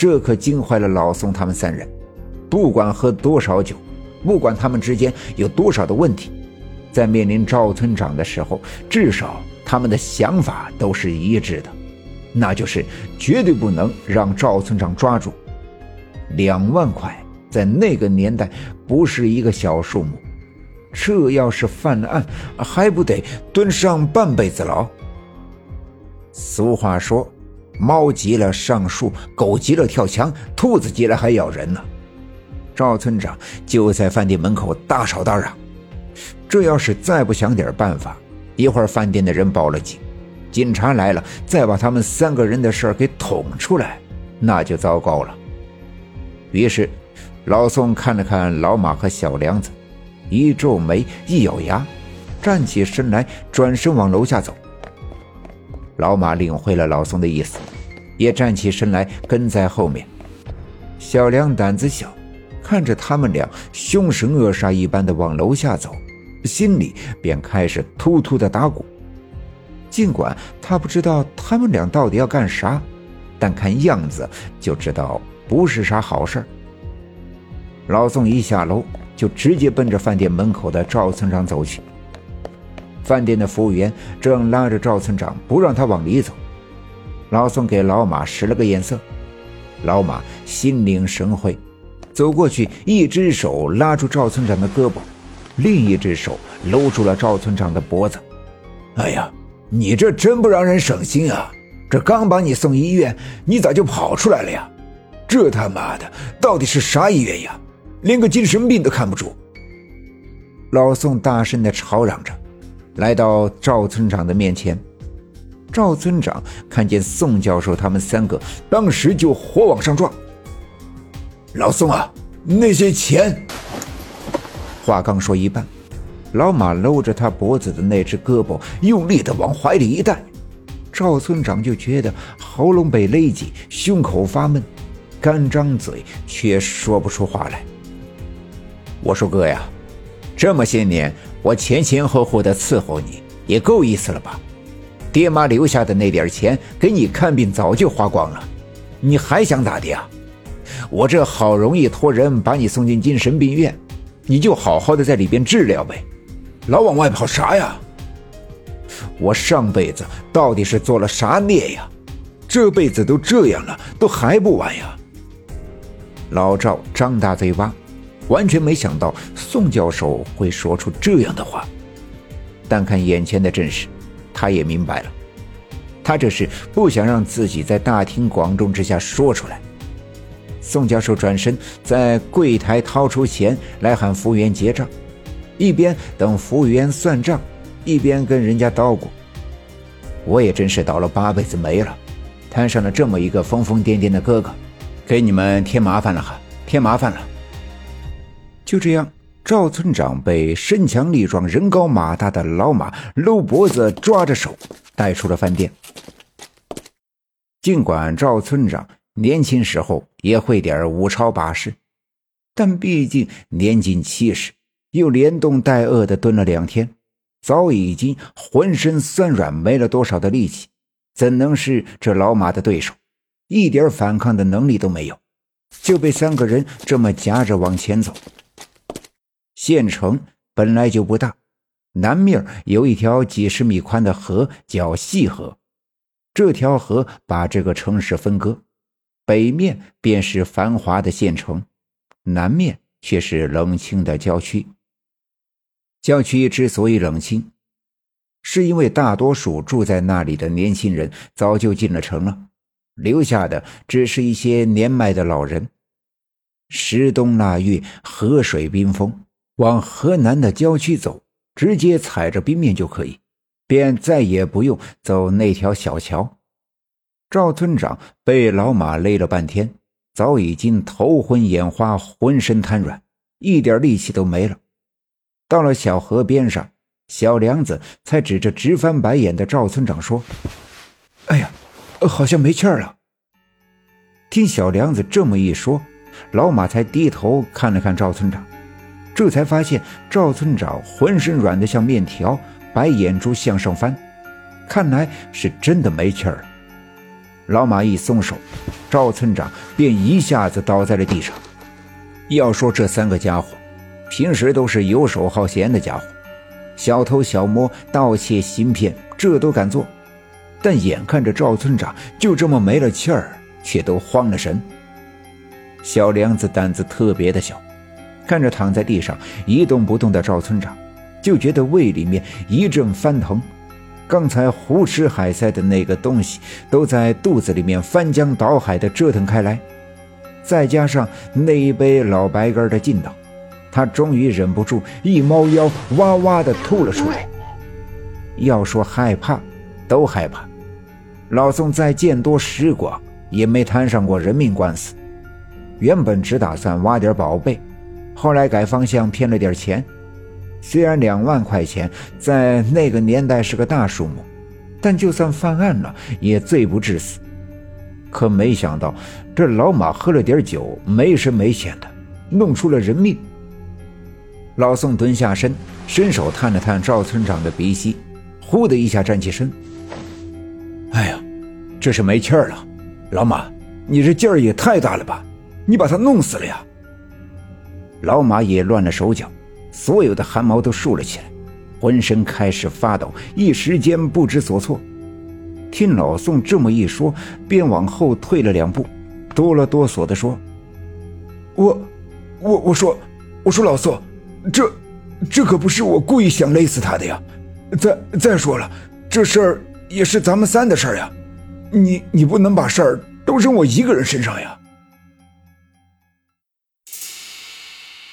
这可惊坏了老宋他们三人。不管喝多少酒，不管他们之间有多少的问题，在面临赵村长的时候，至少他们的想法都是一致的，那就是绝对不能让赵村长抓住。两万块在那个年代不是一个小数目，这要是犯了案，还不得蹲上半辈子牢？俗话说：“猫急了上树，狗急了跳墙，兔子急了还咬人呢。”赵村长就在饭店门口大吵大嚷。这要是再不想点办法，一会儿饭店的人报了警，警察来了，再把他们三个人的事儿给捅出来，那就糟糕了。于是，老宋看了看老马和小梁子，一皱眉，一咬牙，站起身来，转身往楼下走。老马领会了老宋的意思，也站起身来跟在后面。小梁胆子小，看着他们俩凶神恶煞一般的往楼下走，心里便开始突突的打鼓。尽管他不知道他们俩到底要干啥，但看样子就知道不是啥好事老宋一下楼就直接奔着饭店门口的赵村长走去。饭店的服务员正拉着赵村长不让他往里走，老宋给老马使了个眼色，老马心领神会，走过去，一只手拉住赵村长的胳膊，另一只手搂住了赵村长的脖子。哎呀，你这真不让人省心啊！这刚把你送医院，你咋就跑出来了呀？这他妈的到底是啥医院呀？连个精神病都看不住！老宋大声的吵嚷着。来到赵村长的面前，赵村长看见宋教授他们三个，当时就火往上撞。老宋啊，那些钱！话刚说一半，老马搂着他脖子的那只胳膊用力的往怀里一带，赵村长就觉得喉咙被勒紧，胸口发闷，干张嘴却说不出话来。我说哥呀，这么些年。我前前后后的伺候你也够意思了吧？爹妈留下的那点钱给你看病早就花光了，你还想咋的呀？我这好容易托人把你送进精神病院，你就好好的在里边治疗呗，老往外跑啥呀？我上辈子到底是做了啥孽呀？这辈子都这样了，都还不完呀？老赵张大嘴巴。完全没想到宋教授会说出这样的话，但看眼前的阵势，他也明白了，他这是不想让自己在大庭广众之下说出来。宋教授转身在柜台掏出钱来喊服务员结账，一边等服务员算账，一边跟人家叨咕：“我也真是倒了八辈子霉了，摊上了这么一个疯疯癫癫的哥哥，给你们添麻烦了哈，添麻烦了。”就这样，赵村长被身强力壮、人高马大的老马搂脖子、抓着手带出了饭店。尽管赵村长年轻时候也会点五超八式，但毕竟年近七十，又连动带饿的蹲了两天，早已经浑身酸软，没了多少的力气，怎能是这老马的对手？一点反抗的能力都没有，就被三个人这么夹着往前走。县城本来就不大，南面有一条几十米宽的河，叫细河。这条河把这个城市分割，北面便是繁华的县城，南面却是冷清的郊区。郊区之所以冷清，是因为大多数住在那里的年轻人早就进了城了，留下的只是一些年迈的老人。十冬腊月，河水冰封。往河南的郊区走，直接踩着冰面就可以，便再也不用走那条小桥。赵村长被老马勒了半天，早已经头昏眼花，浑身瘫软，一点力气都没了。到了小河边上，小梁子才指着直翻白眼的赵村长说：“哎呀，好像没气儿了。”听小梁子这么一说，老马才低头看了看赵村长。这才发现赵村长浑身软得像面条，白眼珠向上翻，看来是真的没气儿了。老马一松手，赵村长便一下子倒在了地上。要说这三个家伙，平时都是游手好闲的家伙，小偷小摸、盗窃行骗，这都敢做。但眼看着赵村长就这么没了气儿，却都慌了神。小梁子胆子特别的小，看着躺在地上一动不动的赵村长，就觉得胃里面一阵翻腾。刚才胡吃海塞的那个东西都在肚子里面翻江倒海的折腾开来，再加上那一杯老白干的劲道，他终于忍不住一猫腰，哇哇的吐了出来。要说害怕，都害怕。老宋再见多识广，也没摊上过人命官司。原本只打算挖点宝贝，后来改方向骗了点钱。虽然两万块钱在那个年代是个大数目，但就算犯案了，也罪不至死。可没想到，这老马喝了点酒，没深没浅的，弄出了人命。老宋蹲下身，伸手探了探赵村长的鼻息，呼的一下站起身。哎呀，这是没气儿了，老马，你这劲儿也太大了吧！你把他弄死了呀！老马也乱了手脚，所有的汗毛都竖了起来，浑身开始发抖，一时间不知所措。听老宋这么一说，便往后退了两步，哆了哆嗦的说：“我，我，我说，我说老宋，这，这可不是我故意想勒死他的呀！再再说了，这事儿……”也是咱们三的事儿呀，你你不能把事儿都扔我一个人身上呀。